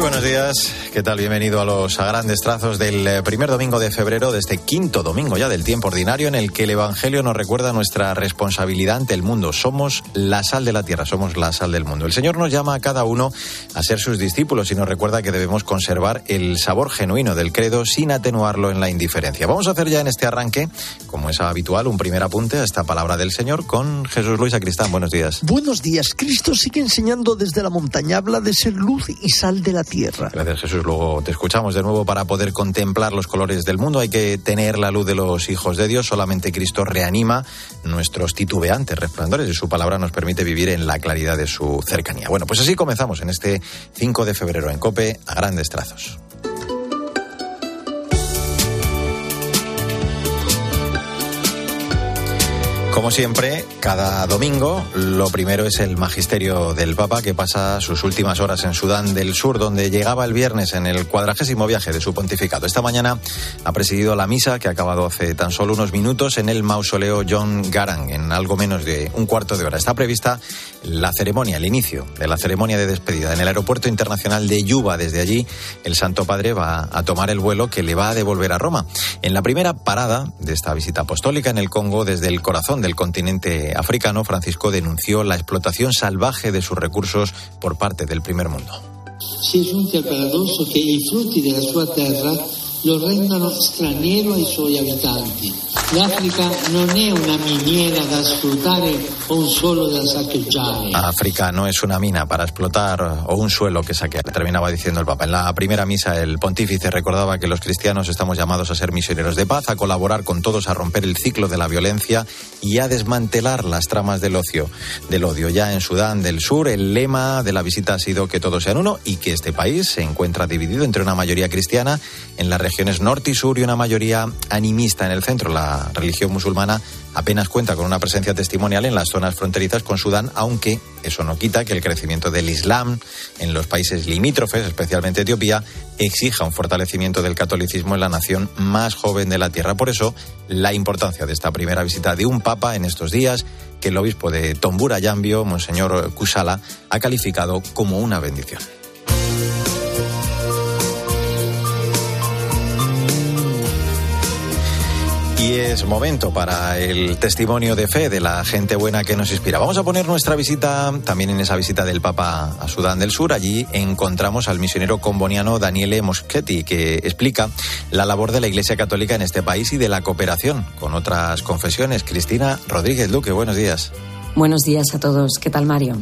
buenos días, ¿qué tal? Bienvenido a los grandes trazos del eh, primer domingo de febrero, de este quinto domingo ya del tiempo ordinario, en el que el Evangelio nos recuerda nuestra responsabilidad ante el mundo. Somos la sal de la tierra, somos la sal del mundo. El Señor nos llama a cada uno a ser sus discípulos y nos recuerda que debemos conservar el sabor genuino del credo sin atenuarlo en la indiferencia. Vamos a hacer ya en este arranque, como es habitual, un primer apunte a esta palabra del Señor con Jesús Luis Acristán. Buenos días. Buenos días. Cristo sigue enseñando desde la montaña, habla de ser luz y sal de la tierra. Gracias Jesús. Luego te escuchamos de nuevo para poder contemplar los colores del mundo. Hay que tener la luz de los hijos de Dios. Solamente Cristo reanima nuestros titubeantes resplandores y su palabra nos permite vivir en la claridad de su cercanía. Bueno, pues así comenzamos en este 5 de febrero en Cope a grandes trazos. Como siempre, cada domingo lo primero es el magisterio del Papa que pasa sus últimas horas en Sudán del Sur, donde llegaba el viernes en el cuadragésimo viaje de su pontificado. Esta mañana ha presidido la misa que ha acabado hace tan solo unos minutos en el mausoleo John Garang, en algo menos de un cuarto de hora. Está prevista la ceremonia, el inicio de la ceremonia de despedida en el aeropuerto internacional de Yuba. Desde allí, el Santo Padre va a tomar el vuelo que le va a devolver a Roma. En la primera parada de esta visita apostólica en el Congo, desde el corazón del continente africano, Francisco denunció la explotación salvaje de sus recursos por parte del primer mundo. Lo rendono straniero ai suoi abitanti. L'Africa non è una miniera da sfruttare o un suolo da saccheggiare. África no es una mina para explotar o un suelo que saquear, terminaba diciendo el Papa. En la primera misa el pontífice recordaba que los cristianos estamos llamados a ser misioneros de paz, a colaborar con todos a romper el ciclo de la violencia y a desmantelar las tramas del ocio, del odio. Ya en Sudán del Sur el lema de la visita ha sido que todos sean uno y que este país se encuentra dividido entre una mayoría cristiana en las regiones norte y sur y una mayoría animista en el centro. La religión musulmana apenas cuenta con una presencia testimonial en las zonas fronterizas con Sudán, aunque eso no quita que el crecimiento del Islam en los países limítrofes, especialmente Etiopía, exija un fortalecimiento del catolicismo en la nación más joven de la tierra. Por eso, la importancia de esta primera visita de un papa en estos días, que el obispo de Tombura Yambio, Monseñor Kusala, ha calificado como una bendición. Y es momento para el testimonio de fe de la gente buena que nos inspira. Vamos a poner nuestra visita también en esa visita del Papa a Sudán del Sur. Allí encontramos al misionero comboniano Daniele Moschetti, que explica la labor de la Iglesia Católica en este país y de la cooperación con otras confesiones. Cristina Rodríguez Luque, buenos días. Buenos días a todos. ¿Qué tal, Mario?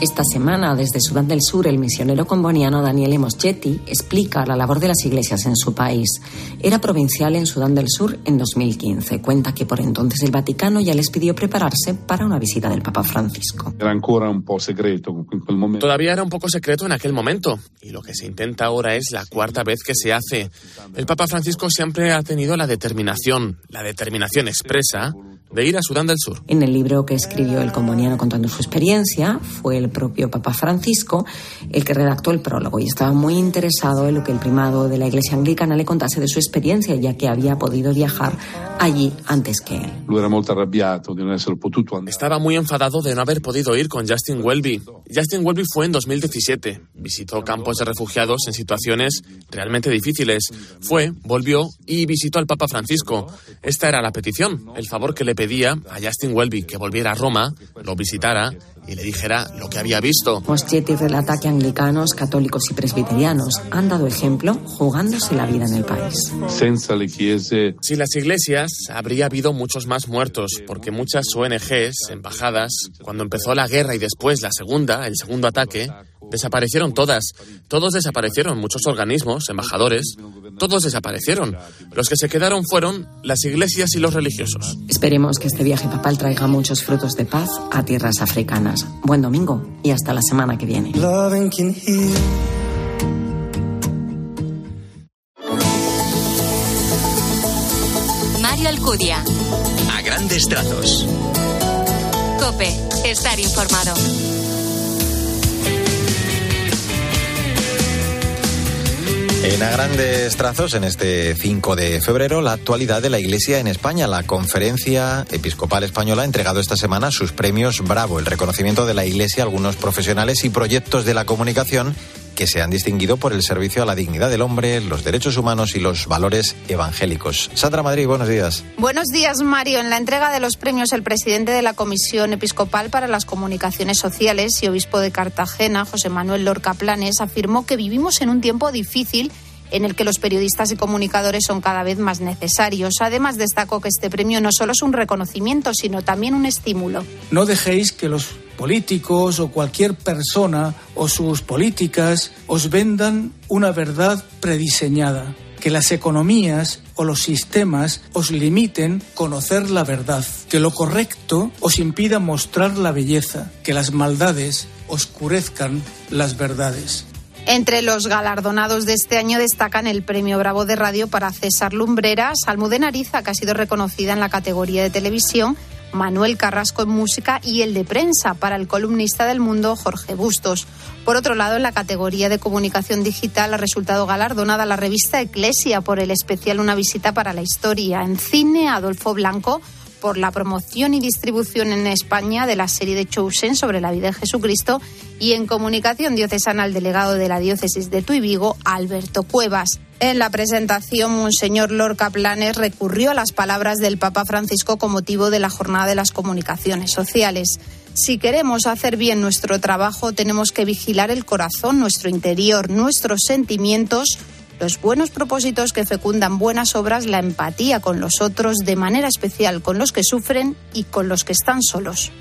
Esta semana, desde Sudán del Sur, el misionero comboniano Daniele Moschetti explica la labor de las iglesias en su país. Era provincial en Sudán del Sur en 2015. Cuenta que por entonces el Vaticano ya les pidió prepararse para una visita del Papa Francisco. Era ancora un po' segreto in quel momento. Todavía era un poco secreto en aquel momento, y lo que se intenta ahora es la cuarta vez que se hace. El Papa Francisco siempre ha tenido la determinación, la determinación expresa, de ir a Sudán del Sur. En el libro que escribió el comboniano contando su experiencia, fue el propio Papa Francisco el que redactó el prólogo y estaba muy interesado en lo que el primado de la Iglesia Anglicana le contase de su experiencia, ya que había podido viajar allí antes que él. Estaba muy enfadado de no haber podido ir con Justin Welby. Justin Welby fue en 2017. Visitó campos de refugiados en situaciones realmente difíciles. Fue, volvió y visitó al Papa Francisco. Esta era la petición, el favor que le pedía a Justin Welby que volviera a Roma, lo visitara y le dijera lo que había visto. Moschetti relata que anglicanos, católicos y presbiterianos han dado ejemplo jugándose la vida en el país. Sin las iglesias habría habido muchos más muertos, porque muchas ONGs, embajadas, cuando empezó la guerra y después la segunda, el segundo ataque, desaparecieron todas. Todos desaparecieron, muchos organismos, embajadores, todos desaparecieron. Los que se quedaron fueron las iglesias y los religiosos. Esperemos que este viaje papal traiga muchos frutos de paz a tierras africanas. Buen domingo y hasta la semana que viene. Mario Alcudia. A grandes trazos. Cope. Estar informado. En a grandes trazos, en este 5 de febrero, la actualidad de la Iglesia en España. La Conferencia Episcopal Española ha entregado esta semana sus premios Bravo, el reconocimiento de la Iglesia a algunos profesionales y proyectos de la comunicación que se han distinguido por el servicio a la dignidad del hombre, los derechos humanos y los valores evangélicos. Sandra Madrid, buenos días. Buenos días, Mario. En la entrega de los premios, el presidente de la Comisión Episcopal para las Comunicaciones Sociales y obispo de Cartagena, José Manuel Lorca Planes, afirmó que vivimos en un tiempo difícil en el que los periodistas y comunicadores son cada vez más necesarios. Además, destacó que este premio no solo es un reconocimiento, sino también un estímulo. No dejéis que los políticos o cualquier persona o sus políticas os vendan una verdad prediseñada que las economías o los sistemas os limiten conocer la verdad, que lo correcto os impida mostrar la belleza, que las maldades oscurezcan las verdades. Entre los galardonados de este año destacan el Premio Bravo de Radio para César Lumbreras, Almudena Ariza, que ha sido reconocida en la categoría de televisión, Manuel Carrasco en música y el de prensa para el columnista del mundo Jorge Bustos. Por otro lado, en la categoría de comunicación digital ha resultado galardonada la revista Eclesia por el especial Una visita para la historia. En cine, Adolfo Blanco por la promoción y distribución en España de la serie de Chosen sobre la vida de Jesucristo y en comunicación diocesana al delegado de la diócesis de Tuy Vigo, Alberto Cuevas. En la presentación, Monseñor Lorca Planes recurrió a las palabras del Papa Francisco con motivo de la Jornada de las Comunicaciones Sociales. Si queremos hacer bien nuestro trabajo, tenemos que vigilar el corazón, nuestro interior, nuestros sentimientos, los buenos propósitos que fecundan buenas obras, la empatía con los otros, de manera especial con los que sufren y con los que están solos.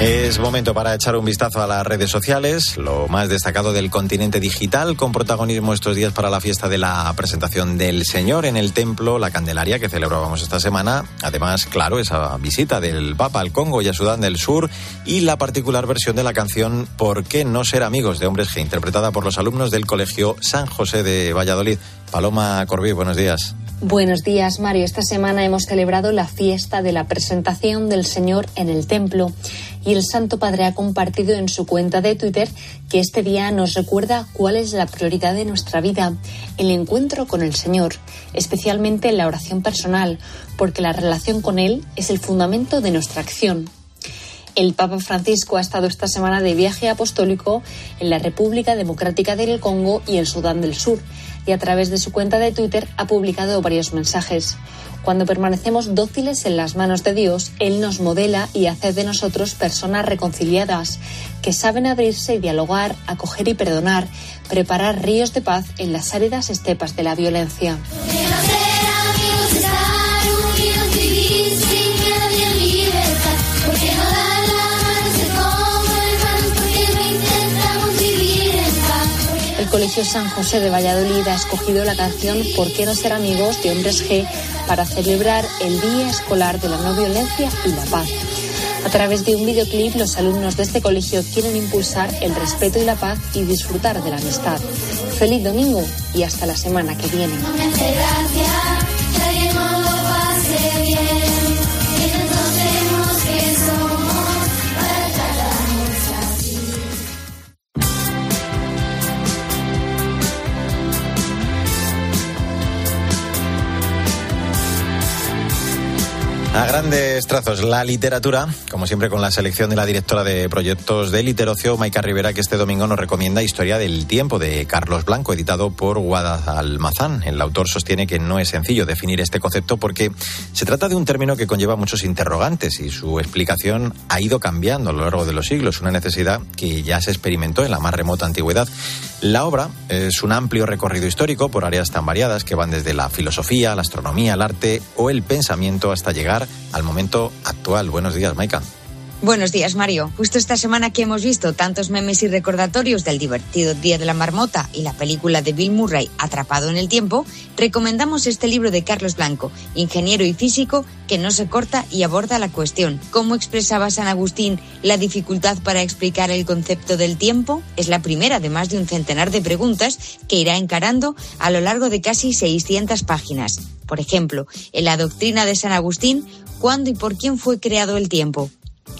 Es momento para echar un vistazo a las redes sociales, lo más destacado del continente digital, con protagonismo estos días para la fiesta de la presentación del Señor en el templo La Candelaria que celebrábamos esta semana. Además, claro, esa visita del Papa al Congo y a Sudán del Sur y la particular versión de la canción ¿Por qué no ser amigos? de Hombres G, interpretada por los alumnos del Colegio San José de Valladolid. Paloma Corbí, buenos días. Buenos días, Mario. Esta semana hemos celebrado la fiesta de la presentación del Señor en el templo y el Santo Padre ha compartido en su cuenta de Twitter que este día nos recuerda cuál es la prioridad de nuestra vida, el encuentro con el Señor, especialmente la oración personal, porque la relación con Él es el fundamento de nuestra acción. El Papa Francisco ha estado esta semana de viaje apostólico en la República Democrática del Congo y en Sudán del Sur y a través de su cuenta de Twitter ha publicado varios mensajes. Cuando permanecemos dóciles en las manos de Dios, Él nos modela y hace de nosotros personas reconciliadas, que saben abrirse y dialogar, acoger y perdonar, preparar ríos de paz en las áridas estepas de la violencia. El Colegio San José de Valladolid ha escogido la canción ¿Por qué no ser amigos? de Hombres G para celebrar el Día Escolar de la No Violencia y la Paz. A través de un videoclip, los alumnos de este colegio quieren impulsar el respeto y la paz y disfrutar de la amistad. Feliz domingo y hasta la semana que viene. A grandes trazos, la literatura, como siempre con la selección de la directora de proyectos de Literocio, Maika Rivera, que este domingo nos recomienda Historia del Tiempo de Carlos Blanco, editado por Guadalmazán. El autor sostiene que no es sencillo definir este concepto porque se trata de un término que conlleva muchos interrogantes y su explicación ha ido cambiando a lo largo de los siglos, una necesidad que ya se experimentó en la más remota antigüedad. La obra es un amplio recorrido histórico por áreas tan variadas que van desde la filosofía, la astronomía, el arte o el pensamiento hasta llegar al momento actual. Buenos días, Maika. Buenos días, Mario. Justo esta semana que hemos visto tantos memes y recordatorios del divertido Día de la Marmota y la película de Bill Murray, Atrapado en el Tiempo, recomendamos este libro de Carlos Blanco, ingeniero y físico, que no se corta y aborda la cuestión. ¿Cómo expresaba San Agustín la dificultad para explicar el concepto del tiempo? Es la primera de más de un centenar de preguntas que irá encarando a lo largo de casi 600 páginas. Por ejemplo, en la doctrina de San Agustín, ¿cuándo y por quién fue creado el tiempo?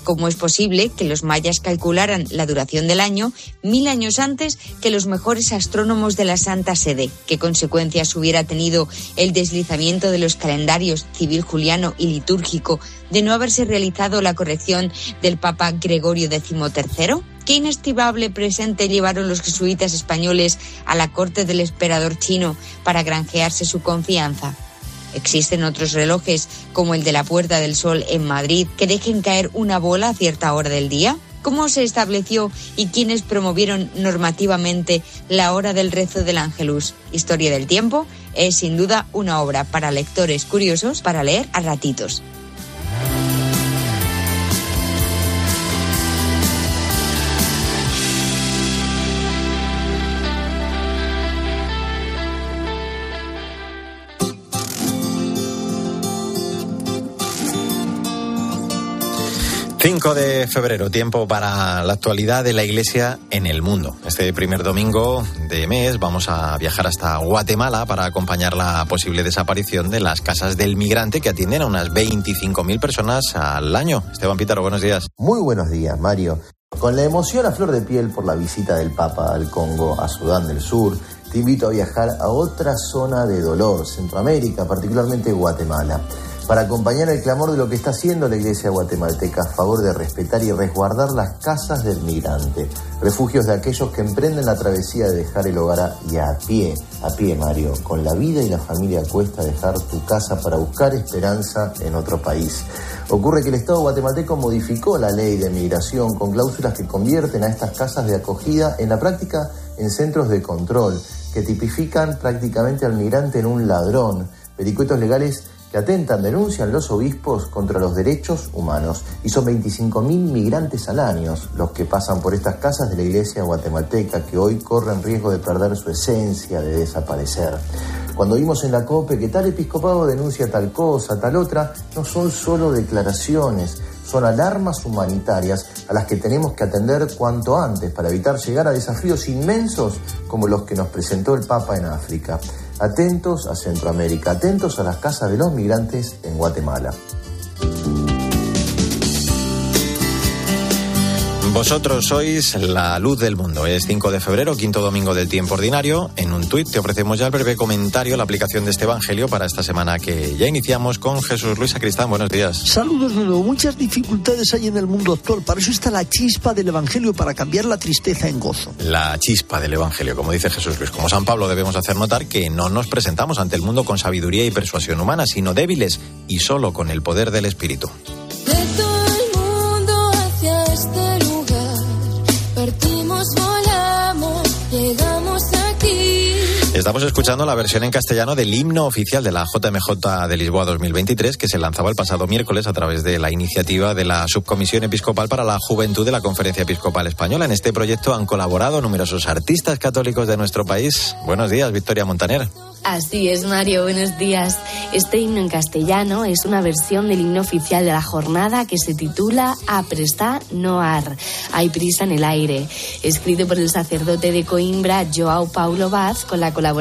¿Cómo es posible que los mayas calcularan la duración del año mil años antes que los mejores astrónomos de la Santa Sede? ¿Qué consecuencias hubiera tenido el deslizamiento de los calendarios civil juliano y litúrgico de no haberse realizado la corrección del Papa Gregorio XIII? ¿Qué inestimable presente llevaron los jesuitas españoles a la corte del emperador chino para granjearse su confianza? Existen otros relojes, como el de la Puerta del Sol en Madrid, que dejen caer una bola a cierta hora del día. ¿Cómo se estableció y quiénes promovieron normativamente la hora del rezo del Ángelus? Historia del tiempo es sin duda una obra para lectores curiosos para leer a ratitos. ...5 de febrero, tiempo para la actualidad de la Iglesia en el mundo. Este primer domingo de mes vamos a viajar hasta Guatemala para acompañar la posible desaparición de las casas del migrante que atienden a unas 25.000 personas al año. Esteban Pítaro, buenos días. Muy buenos días, Mario. Con la emoción a flor de piel por la visita del Papa al Congo, a Sudán del Sur, te invito a viajar a otra zona de dolor, Centroamérica, particularmente Guatemala para acompañar el clamor de lo que está haciendo la Iglesia guatemalteca a favor de respetar y resguardar las casas del migrante, refugios de aquellos que emprenden la travesía de dejar el hogar y a pie, a pie Mario, con la vida y la familia cuesta dejar tu casa para buscar esperanza en otro país. Ocurre que el Estado guatemalteco modificó la ley de migración con cláusulas que convierten a estas casas de acogida en la práctica en centros de control, que tipifican prácticamente al migrante en un ladrón, vericuetos legales que atentan, denuncian los obispos contra los derechos humanos. Y son 25.000 migrantes al año los que pasan por estas casas de la iglesia guatemalteca que hoy corren riesgo de perder su esencia, de desaparecer. Cuando vimos en la COPE que tal episcopado denuncia tal cosa, tal otra, no son solo declaraciones, son alarmas humanitarias a las que tenemos que atender cuanto antes para evitar llegar a desafíos inmensos como los que nos presentó el Papa en África. Atentos a Centroamérica, atentos a las casas de los migrantes en Guatemala. Vosotros sois la luz del mundo. Es 5 de febrero, quinto domingo del tiempo ordinario. En un tuit te ofrecemos ya el breve comentario, la aplicación de este evangelio para esta semana que ya iniciamos con Jesús Luis Sacristán. Buenos días. Saludos de nuevo. Muchas dificultades hay en el mundo actual. Para eso está la chispa del evangelio, para cambiar la tristeza en gozo. La chispa del evangelio, como dice Jesús Luis. Como San Pablo debemos hacer notar que no nos presentamos ante el mundo con sabiduría y persuasión humana, sino débiles y solo con el poder del Espíritu. Estamos escuchando la versión en castellano del himno oficial de la JMJ de Lisboa 2023 que se lanzaba el pasado miércoles a través de la iniciativa de la Subcomisión Episcopal para la Juventud de la Conferencia Episcopal Española. En este proyecto han colaborado numerosos artistas católicos de nuestro país. Buenos días, Victoria Montaner. Así es, Mario, buenos días. Este himno en castellano es una versión del himno oficial de la jornada que se titula Apresta Noar, Hay prisa en el aire, escrito por el sacerdote de Coimbra, Joao Paulo Vaz, con la colaboración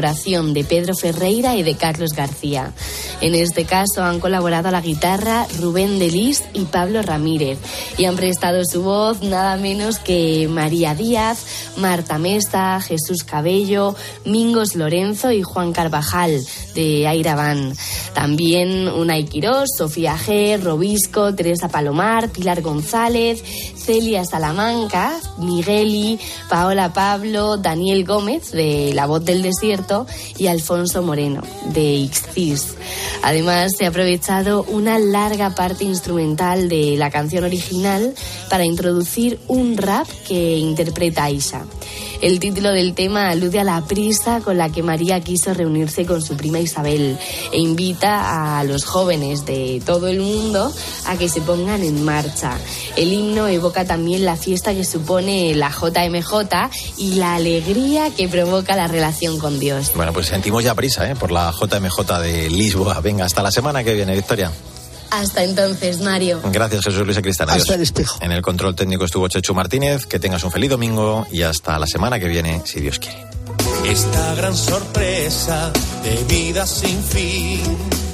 de Pedro Ferreira y de Carlos García. En este caso han colaborado a la guitarra Rubén Delis y Pablo Ramírez, y han prestado su voz nada menos que María Díaz, Marta Mesta, Jesús Cabello, Mingos Lorenzo y Juan Carlos Bajal de Airaban. También Unai Quirós, Sofía G, Robisco, Teresa Palomar, Pilar González, Celia Salamanca, Migueli, Paola Pablo, Daniel Gómez de La Voz del Desierto y Alfonso Moreno de Ixcis. Además, se ha aprovechado una larga parte instrumental de la canción original para introducir un rap que interpreta Aisha. El título del tema alude a la prisa con la que María quiso reunirse con su prima Isabel e invita a los jóvenes de todo el mundo a que se pongan en marcha. El himno evoca también la fiesta que supone la JMJ y la alegría que provoca la relación con Dios. Bueno, pues sentimos ya prisa ¿eh? por la JMJ de Lisboa. Venga, hasta la semana que viene, Victoria. Hasta entonces, Mario. Gracias, Jesús Luis Cristian. Hasta el espejo. En el control técnico estuvo Chechu Martínez. Que tengas un feliz domingo y hasta la semana que viene, si Dios quiere. Esta gran sorpresa de vida sin fin